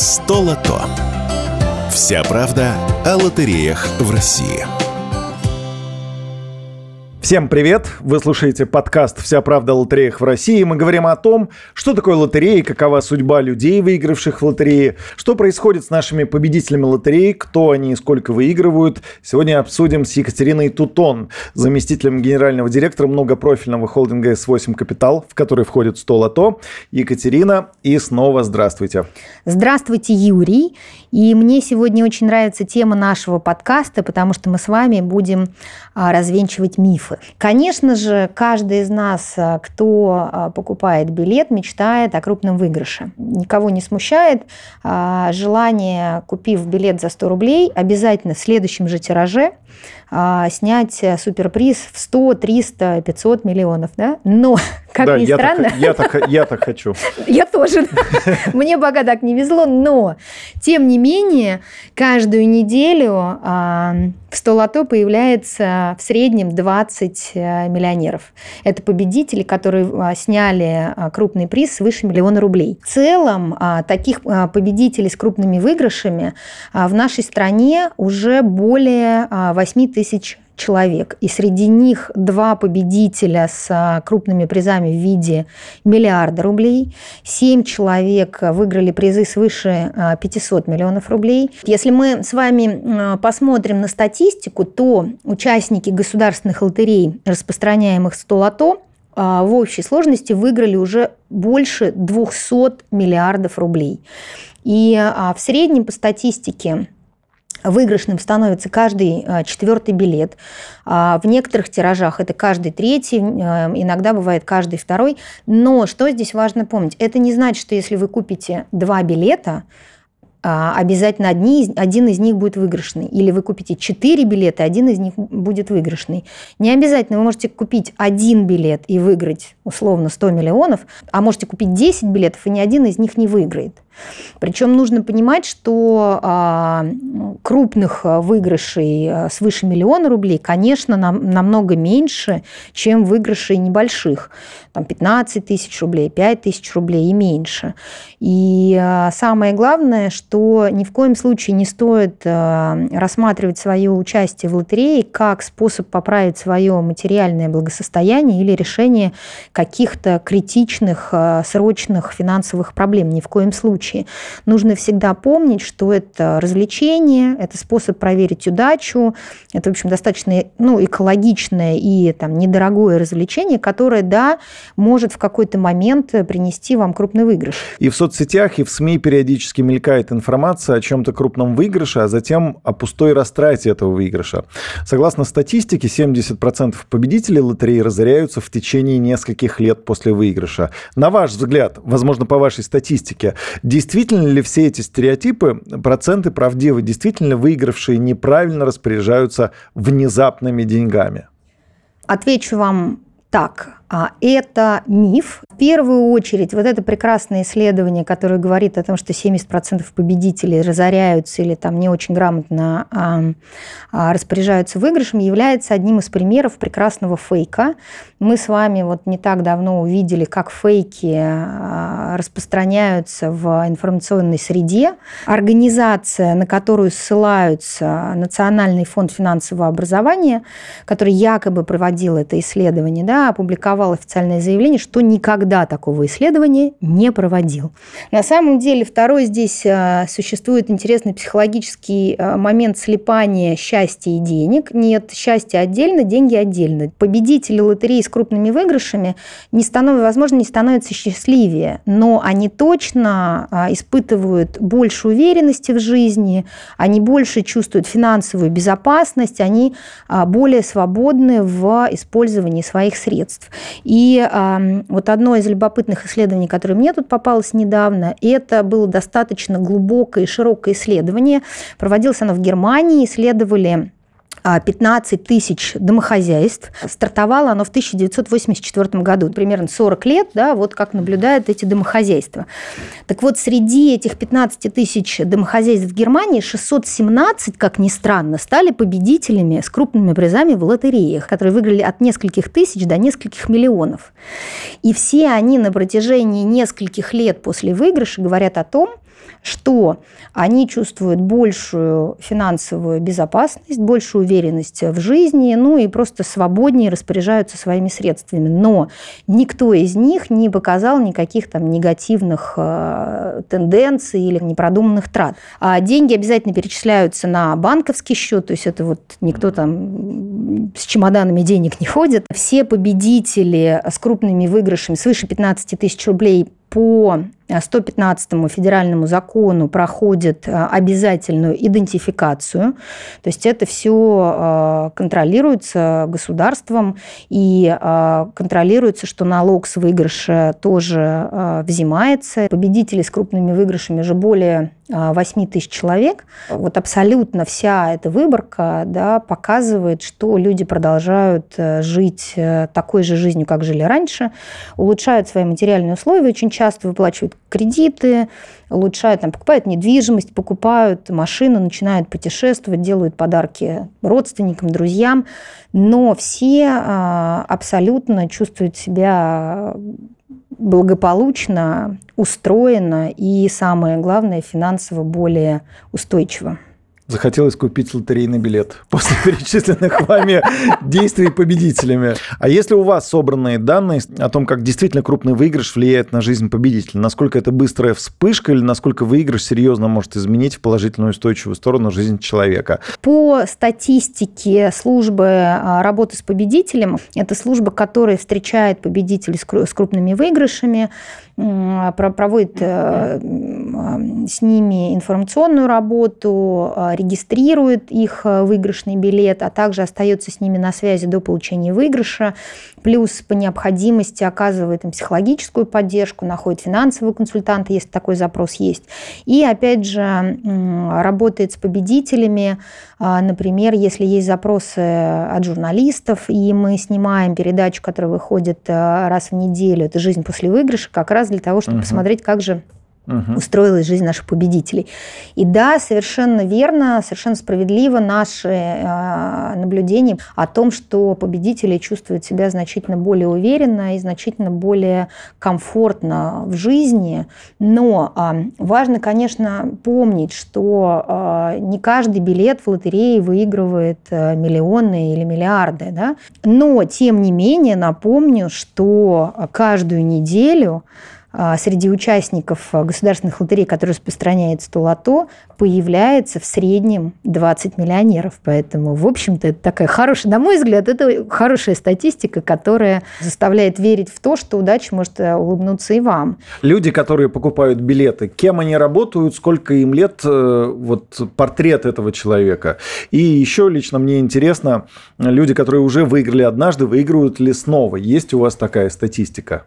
Столото. Вся правда о лотереях в России. Всем привет! Вы слушаете подкаст «Вся правда о лотереях в России». Мы говорим о том, что такое лотереи, какова судьба людей, выигравших в лотереи, что происходит с нашими победителями лотереи, кто они и сколько выигрывают. Сегодня обсудим с Екатериной Тутон, заместителем генерального директора многопрофильного холдинга S8 Капитал, в который входит 100 лото. Екатерина, и снова здравствуйте. Здравствуйте, Юрий. И мне сегодня очень нравится тема нашего подкаста, потому что мы с вами будем а, развенчивать мифы. Конечно же, каждый из нас, а, кто а, покупает билет, мечтает о крупном выигрыше. Никого не смущает желание, купив билет за 100 рублей, обязательно в следующем же тираже снять суперприз в 100, 300, 500 миллионов. Да? Но, как да, ни я странно... Так, я, так, я так хочу. Я тоже. Мне пока так не везло, но, тем не менее, каждую неделю в 100 лото появляется в среднем 20 э, миллионеров. Это победители, которые сняли крупный приз свыше миллиона рублей. В целом, таких победителей с крупными выигрышами в нашей стране уже более 8 тысяч человек. И среди них два победителя с а, крупными призами в виде миллиарда рублей. Семь человек выиграли призы свыше 500 а, миллионов рублей. Если мы с вами а, посмотрим на статистику, то участники государственных лотерей, распространяемых 100 лото, в общей сложности выиграли уже больше 200 миллиардов рублей. И в среднем по статистике Выигрышным становится каждый а, четвертый билет. А, в некоторых тиражах это каждый третий, а, иногда бывает каждый второй. Но что здесь важно помнить? Это не значит, что если вы купите два билета, обязательно одни, один из них будет выигрышный. Или вы купите четыре билета, один из них будет выигрышный. Не обязательно. Вы можете купить один билет и выиграть условно 100 миллионов, а можете купить 10 билетов, и ни один из них не выиграет. Причем нужно понимать, что а, крупных выигрышей а, свыше миллиона рублей, конечно, нам, намного меньше, чем выигрышей небольших. Там 15 тысяч рублей, 5 тысяч рублей и меньше. И а, самое главное, что ни в коем случае не стоит рассматривать свое участие в лотерее как способ поправить свое материальное благосостояние или решение каких-то критичных, срочных финансовых проблем. Ни в коем случае. Нужно всегда помнить, что это развлечение, это способ проверить удачу, это, в общем, достаточно ну, экологичное и там, недорогое развлечение, которое, да, может в какой-то момент принести вам крупный выигрыш. И в соцсетях, и в СМИ периодически мелькает информация о чем-то крупном выигрыше, а затем о пустой растрате этого выигрыша. Согласно статистике, 70% победителей лотереи разоряются в течение нескольких лет после выигрыша. На ваш взгляд, возможно, по вашей статистике, Действительно ли все эти стереотипы, проценты правдивы? Действительно выигравшие неправильно распоряжаются внезапными деньгами? Отвечу вам так. А это миф. В первую очередь, вот это прекрасное исследование, которое говорит о том, что 70% победителей разоряются или там не очень грамотно а, распоряжаются выигрышем, является одним из примеров прекрасного фейка. Мы с вами вот не так давно увидели, как фейки а, распространяются в информационной среде. Организация, на которую ссылаются Национальный фонд финансового образования, который якобы проводил это исследование, да, опубликовал опубликовал официальное заявление, что никогда такого исследования не проводил. На самом деле, второй здесь а, существует интересный психологический а, момент слепания счастья и денег. Нет, счастье отдельно, деньги отдельно. Победители лотереи с крупными выигрышами, не становятся, возможно, не становятся счастливее, но они точно а, испытывают больше уверенности в жизни, они больше чувствуют финансовую безопасность, они более свободны в использовании своих средств. И э, вот одно из любопытных исследований, которое мне тут попалось недавно, это было достаточно глубокое и широкое исследование. Проводилось оно в Германии, исследовали 15 а, тысяч домохозяйств. Стартовало оно в 1984 году, примерно 40 лет, да, вот как наблюдают эти домохозяйства. Так вот, среди этих 15 тысяч домохозяйств в Германии 617, как ни странно, стали победителями с крупными призами в лотереях, которые выиграли от нескольких тысяч до нескольких миллионов. И все они на протяжении нескольких лет после выигрыша говорят о том, что они чувствуют большую финансовую безопасность, большую уверенность в жизни, ну и просто свободнее распоряжаются своими средствами. Но никто из них не показал никаких там негативных э, тенденций или непродуманных трат. А деньги обязательно перечисляются на банковский счет, то есть это вот никто там с чемоданами денег не ходит. Все победители с крупными выигрышами свыше 15 тысяч рублей по 115 федеральному закону проходит э, обязательную идентификацию. То есть это все э, контролируется государством и э, контролируется, что налог с выигрыша тоже взимается. Победители с крупными выигрышами уже более 8 тысяч человек. Вот абсолютно вся эта выборка да, показывает, что люди продолжают жить такой же жизнью, как жили раньше, улучшают свои материальные условия, очень часто выплачивают кредиты, улучшают, там, покупают недвижимость, покупают машину, начинают путешествовать, делают подарки родственникам, друзьям. Но все а, абсолютно чувствуют себя благополучно, устроено и, самое главное, финансово более устойчиво. Захотелось купить лотерейный билет после перечисленных вами действий победителями. А если у вас собранные данные о том, как действительно крупный выигрыш влияет на жизнь победителя, насколько это быстрая вспышка или насколько выигрыш серьезно может изменить в положительную устойчивую сторону жизнь человека? По статистике службы а, работы с победителем, это служба, которая встречает победителей с крупными выигрышами, проводит э, с ними информационную работу, а, регистрирует их э, выигрышный билет, а также остается с ними на связи до получения выигрыша, плюс по необходимости оказывает им психологическую поддержку, находит финансового консультанта, если такой запрос есть. И опять же работает с победителями, а, например, если есть запросы от журналистов, и мы снимаем передачу, которая выходит э, раз в неделю, это «Жизнь после выигрыша», как раз для того, чтобы угу. посмотреть, как же угу. устроилась жизнь наших победителей. И да, совершенно верно, совершенно справедливо наши э, наблюдения о том, что победители чувствуют себя значительно более уверенно и значительно более комфортно в жизни. Но э, важно, конечно, помнить, что э, не каждый билет в лотерее выигрывает э, миллионы или миллиарды. Да? Но, тем не менее, напомню, что каждую неделю среди участников а, государственных лотерей, которые распространяет 100 лото, появляется в среднем 20 миллионеров. Поэтому, в общем-то, это такая хорошая, на мой взгляд, это хорошая статистика, которая заставляет верить в то, что удача может э, улыбнуться и вам. Люди, которые покупают билеты, кем они работают, сколько им лет, э, вот портрет этого человека. И еще лично мне интересно, люди, которые уже выиграли однажды, выигрывают ли снова? Есть у вас такая статистика?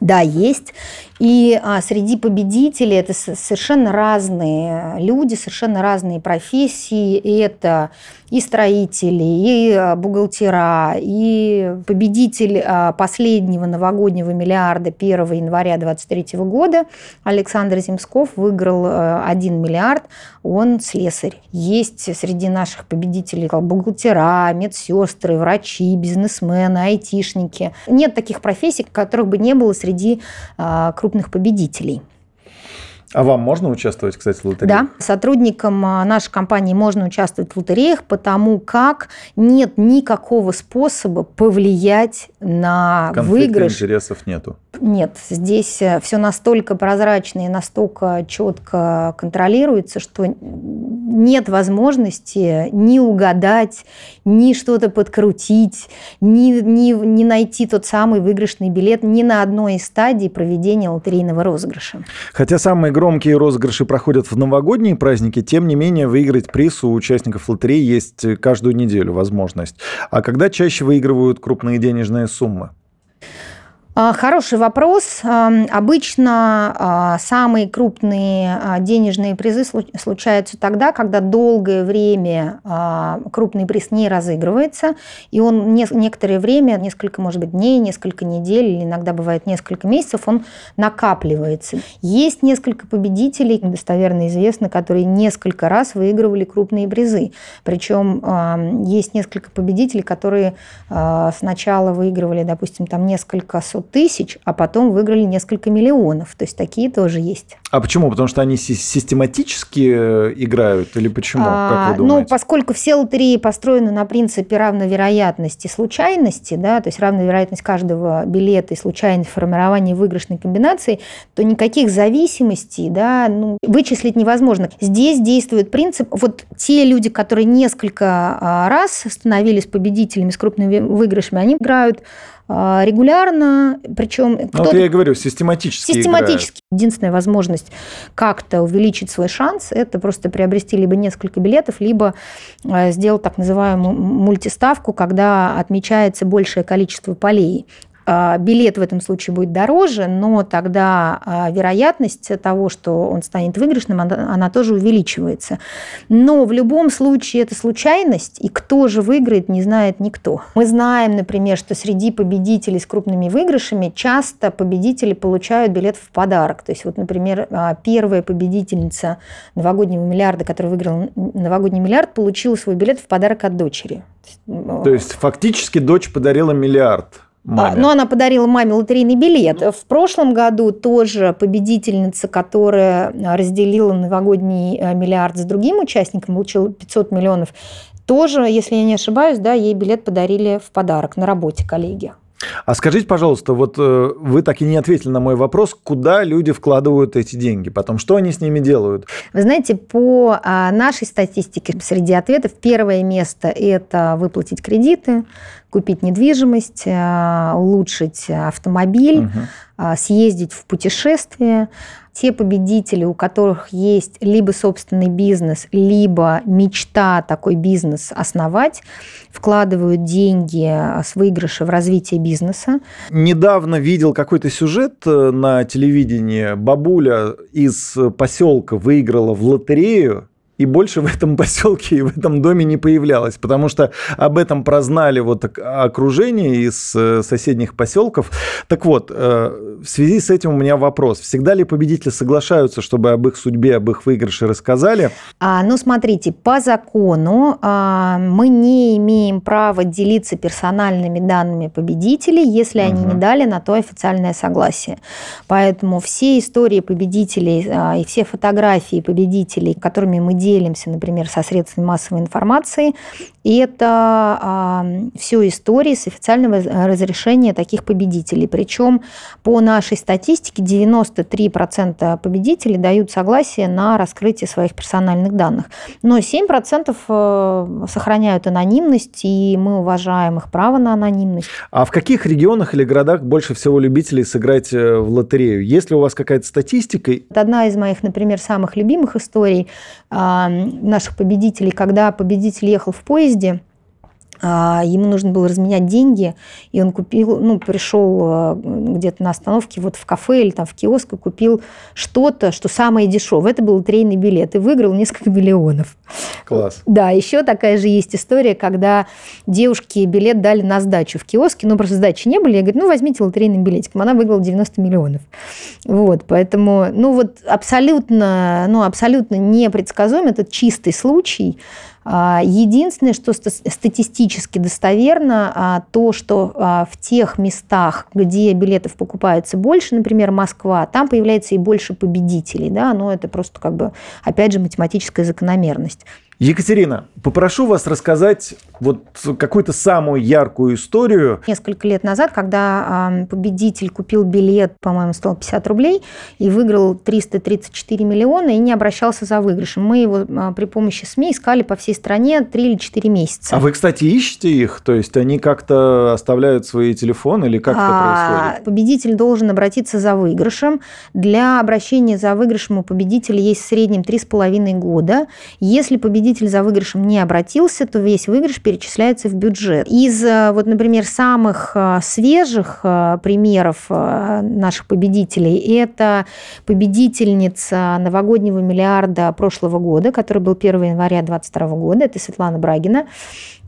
Да, есть. И а, среди победителей это совершенно разные люди, совершенно разные профессии. И это и строители, и а, бухгалтера, и победитель а, последнего новогоднего миллиарда 1 января 2023 года Александр Земсков выиграл 1 а, миллиард, он слесарь. Есть среди наших победителей бухгалтера, медсестры, врачи, бизнесмены, айтишники. Нет таких профессий, которых бы не было среди крупных победителей. А вам можно участвовать, кстати, в лотерее? Да, сотрудникам а, нашей компании можно участвовать в лотереях, потому как нет никакого способа повлиять на Конфликта выигрыш. интересов нету. Нет, здесь э, все настолько прозрачно и настолько четко контролируется, что нет возможности ни угадать, ни что-то подкрутить, ни, ни, ни найти тот самый выигрышный билет ни на одной из стадий проведения лотерейного розыгрыша. Хотя самые громкие розыгрыши проходят в новогодние праздники, тем не менее выиграть приз у участников лотереи есть каждую неделю возможность. А когда чаще выигрывают крупные денежные суммы? А, хороший вопрос. Обычно а, самые крупные а, денежные призы случаются тогда, когда долгое время крупный приз не разыгрывается, и он некоторое время, несколько, может быть, дней, несколько недель, или иногда бывает несколько месяцев, он накапливается. Есть несколько победителей, достоверно известно, которые несколько раз выигрывали крупные призы. Причем есть несколько победителей, которые сначала выигрывали, допустим, там несколько сот тысяч, а потом выиграли несколько миллионов. То есть такие тоже есть. А почему? Потому что они систематически э, играют или почему? А, как вы ну, поскольку все лотереи построены на принципе равновероятности случайности, да, то есть равновероятность каждого билета и случайность формирования выигрышной комбинации, то никаких зависимостей да, ну, вычислить невозможно. Здесь действует принцип, вот те люди, которые несколько а, раз становились победителями с крупными выигрышами, они играют а, регулярно, причем... Ну, вот я и говорю, систематически Систематически. Единственная возможность как-то увеличить свой шанс, это просто приобрести либо несколько билетов, либо а, сделать так называемую мультиставку, когда отмечается большее количество полей. А, билет в этом случае будет дороже, но тогда а, вероятность того, что он станет выигрышным, она тоже увеличивается. Но в любом случае это случайность, и кто же выиграет, не знает никто. Мы знаем, например, что среди победителей с крупными выигрышами часто победители получают билет в подарок. То есть вот, например, а, первая победительница новогоднего миллиарда, которая выиграла новогодний миллиард, получила свой билет в подарок от дочери. То есть фактически дочь подарила миллиард. Маме. Но она подарила маме лотерейный билет. В прошлом году тоже победительница, которая разделила новогодний э, миллиард с другим участником, получила 500 миллионов, тоже, если я не ошибаюсь, да, ей билет подарили в подарок на работе коллеги. А скажите, пожалуйста, вот э, вы так и не ответили на мой вопрос, куда люди вкладывают эти деньги, потом что они с ними делают? Вы знаете, по а, нашей статистике среди ответов первое место – это выплатить кредиты, купить недвижимость, э, улучшить автомобиль, угу. Съездить в путешествие. Те победители, у которых есть либо собственный бизнес, либо мечта такой бизнес основать, вкладывают деньги э, с выигрыша в развитие бизнеса. Недавно видел какой-то сюжет на телевидении. Бабуля из поселка выиграла в лотерею и больше в этом поселке и в этом доме не появлялась, потому что об этом прознали вот окружение из э, соседних поселков. Так вот, э, в связи с этим у меня вопрос. Всегда ли победители соглашаются, чтобы об их судьбе, об их выигрыше рассказали? А, ну, смотрите, по закону а, мы не имеем права делиться персональными данными победителей, если угу. они не дали на то официальное согласие. Поэтому все истории победителей а, и все фотографии победителей, которыми мы делимся, делимся, например, со средствами массовой информации. И это а, все истории с официального разрешения таких победителей. Причем по нашей статистике 93% победителей дают согласие на раскрытие своих персональных данных. Но 7% э, сохраняют анонимность, и мы уважаем их право на анонимность. А в каких регионах или городах больше всего любителей сыграть э, в лотерею? Есть ли у вас какая-то статистика? Это одна из моих, например, самых любимых историй а, наших победителей, когда победитель ехал в поезде, ему нужно было разменять деньги, и он купил, ну, пришел а, где-то на остановке вот в кафе или там в киоск и купил что-то, что самое дешевое. Это был лотерейный билет, и выиграл несколько миллионов. Класс. Да, еще такая же есть история, когда девушке билет дали на сдачу в киоске, но просто сдачи не были. Я говорю, ну, возьмите лотерейный билетик. Она выиграла 90 миллионов. Вот, поэтому, ну, вот абсолютно, ну, абсолютно непредсказуем. Это чистый случай. А, единственное, что статистически достоверно, а, то, что а, в тех местах, где билетов покупается больше, например, Москва, там появляется и больше победителей. Да? Но это просто как бы, опять же, математическая закономерность. Екатерина, попрошу вас рассказать вот какую-то самую яркую историю. Несколько лет назад, когда победитель купил билет, по-моему, стоил 50 рублей и выиграл 334 миллиона и не обращался за выигрышем. Мы его при помощи СМИ искали по всей стране 3 или 4 месяца. А вы, кстати, ищете их? То есть они как-то оставляют свои телефоны или как а, это происходит? Победитель должен обратиться за выигрышем. Для обращения за выигрышем у победителя есть в среднем 3,5 года. Если победитель победитель за выигрышем не обратился, то весь выигрыш перечисляется в бюджет. Из, э, вот, например, самых э, свежих э, примеров наших победителей, это победительница новогоднего миллиарда прошлого года, который был 1 января 2022 года, это Светлана Брагина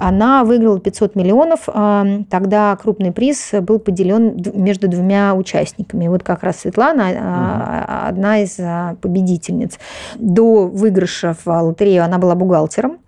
она выиграла 500 миллионов. Тогда крупный приз был поделен между двумя участниками. Вот как раз Светлана угу. одна из победительниц. До выигрыша в лотерею она была бухгалтером.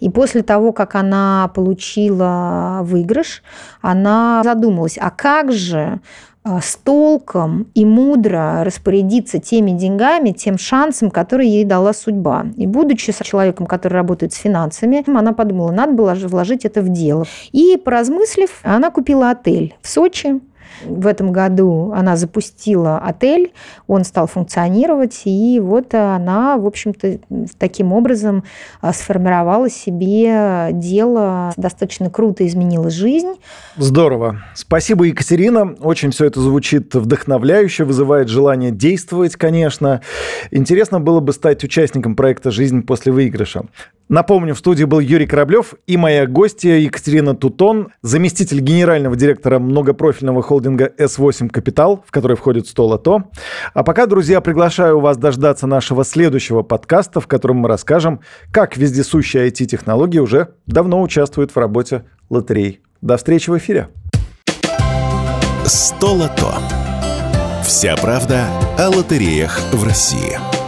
И после того, как она получила выигрыш, она задумалась, а как же а, с толком и мудро распорядиться теми деньгами, тем шансом, который ей дала судьба. И будучи человеком, который работает с финансами, она подумала, надо было вложить это в дело. И поразмыслив, она купила отель в Сочи, в этом году она запустила отель, он стал функционировать, и вот она, в общем-то, таким образом а, сформировала себе дело, достаточно круто изменила жизнь. Здорово. Спасибо, Екатерина. Очень все это звучит вдохновляюще, вызывает желание действовать, конечно. Интересно было бы стать участником проекта «Жизнь после выигрыша». Напомню, в студии был Юрий Кораблев и моя гостья Екатерина Тутон, заместитель генерального директора многопрофильного холдинга S8 Капитал, в который входит 100 лото. А пока, друзья, приглашаю вас дождаться нашего следующего подкаста, в котором мы расскажем, как вездесущие IT-технологии уже давно участвуют в работе лотерей. До встречи в эфире. 100 лото. Вся правда о лотереях в России.